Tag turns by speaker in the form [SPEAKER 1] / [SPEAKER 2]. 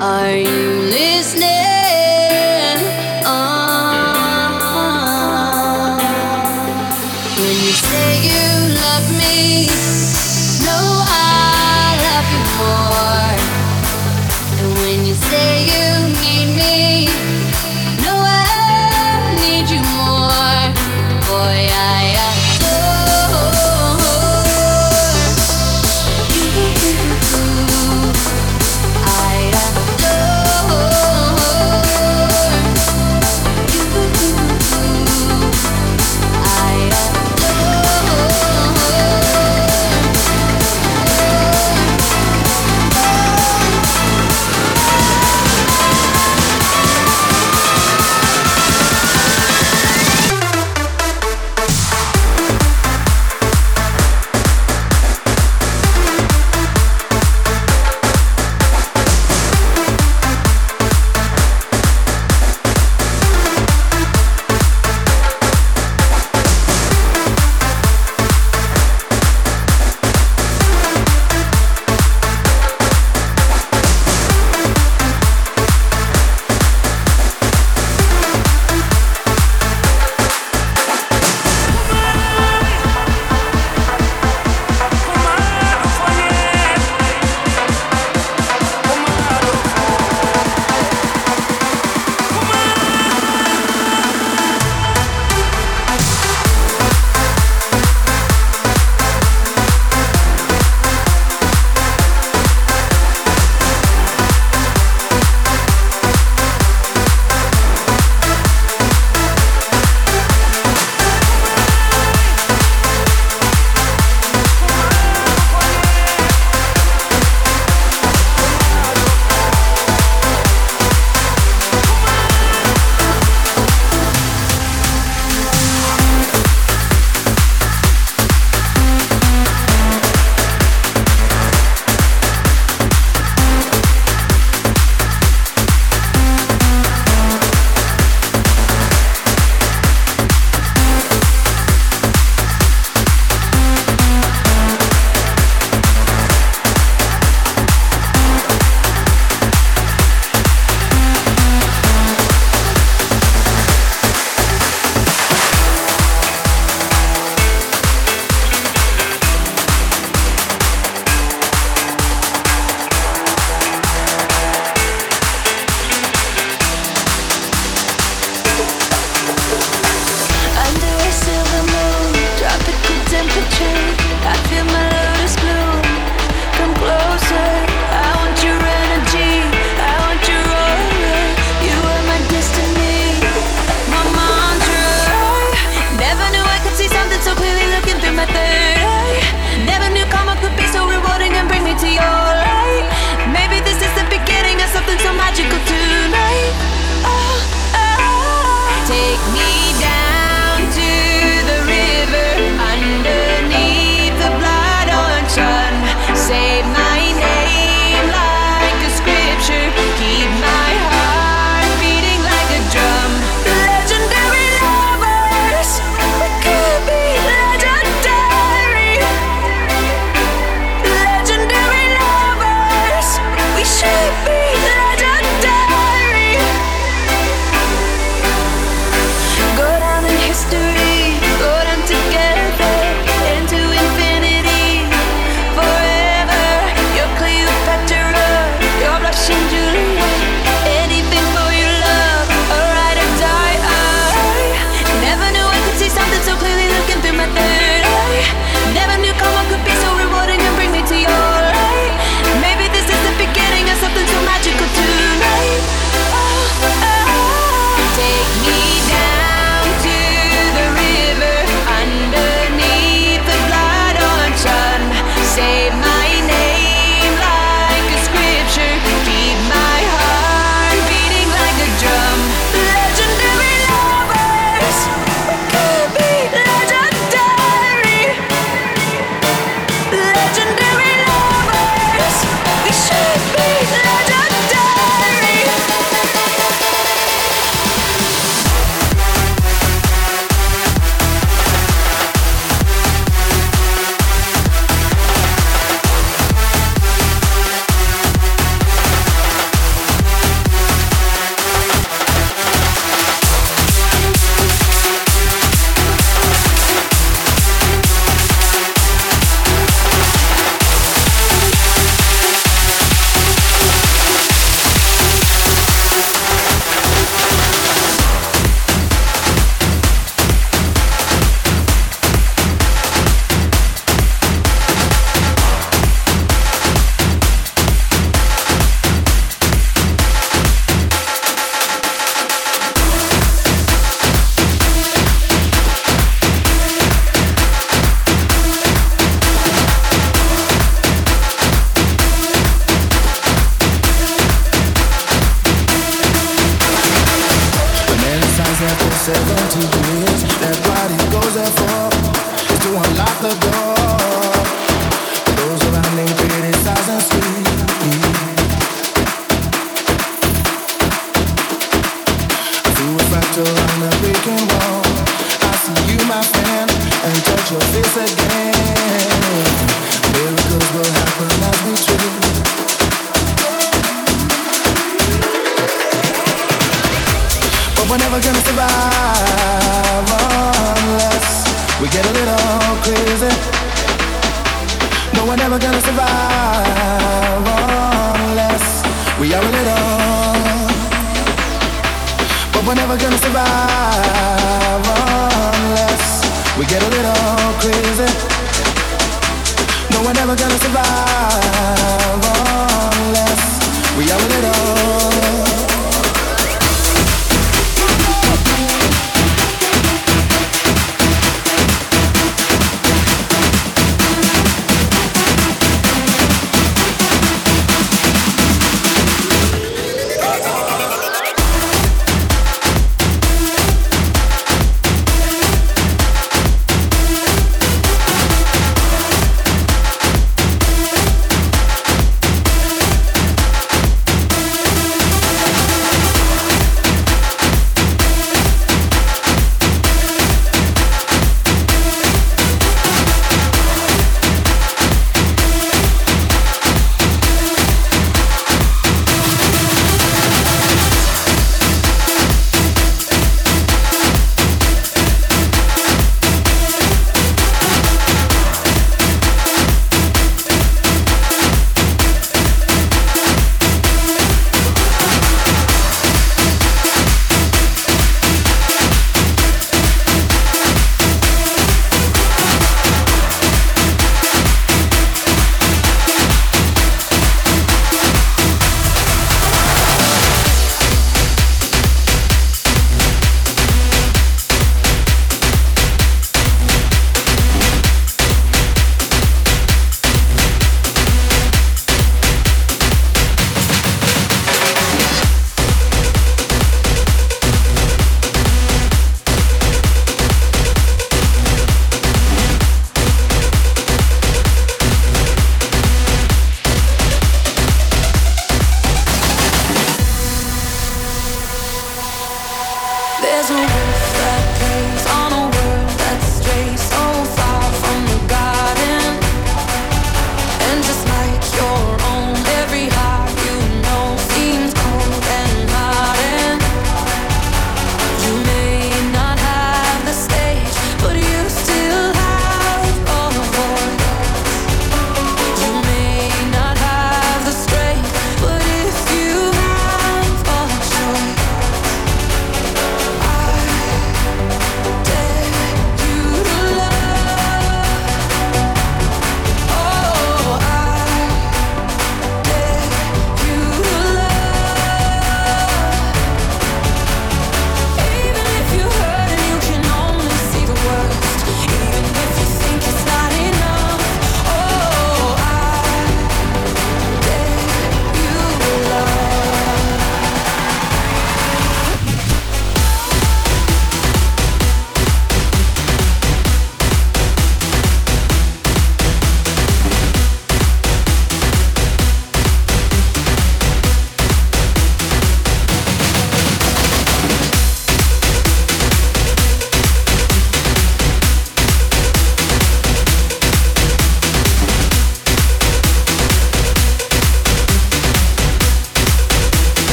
[SPEAKER 1] olha
[SPEAKER 2] you
[SPEAKER 3] como